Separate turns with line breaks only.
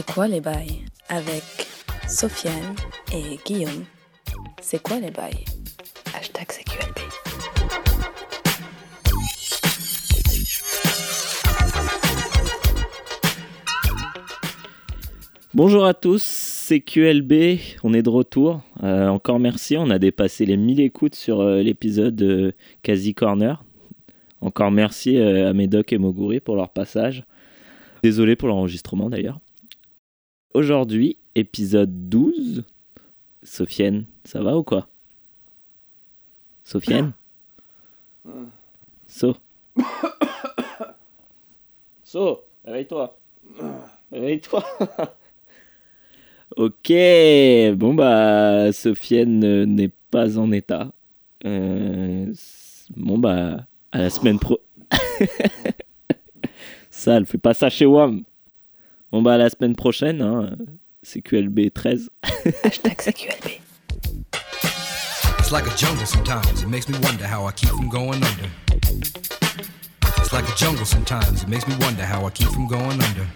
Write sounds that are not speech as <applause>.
quoi les bails avec Sofiane et Guillaume? C'est quoi les bails? Hashtag CQLB.
Bonjour à tous, c'est QLB, on est de retour. Euh, encore merci, on a dépassé les 1000 écoutes sur euh, l'épisode de Quasi Corner. Encore merci euh, à Médoc et Moguri pour leur passage. Désolé pour l'enregistrement d'ailleurs. Aujourd'hui, épisode 12. Sofiane, ça va ou quoi? Sofiane? So. So, réveille-toi. Réveille-toi. <laughs> ok, bon bah, Sofiane euh, n'est pas en état. Euh, bon bah, à la semaine pro. <laughs> Sale, fais pas ça chez WAM. Bon bah, à la semaine prochaine, hein, c'est QLB 13. <laughs>
Hashtag CQLB.
It's like a jungle sometimes. It makes me wonder how I keep from going under. It's like a jungle sometimes. It makes me wonder how I keep from going under.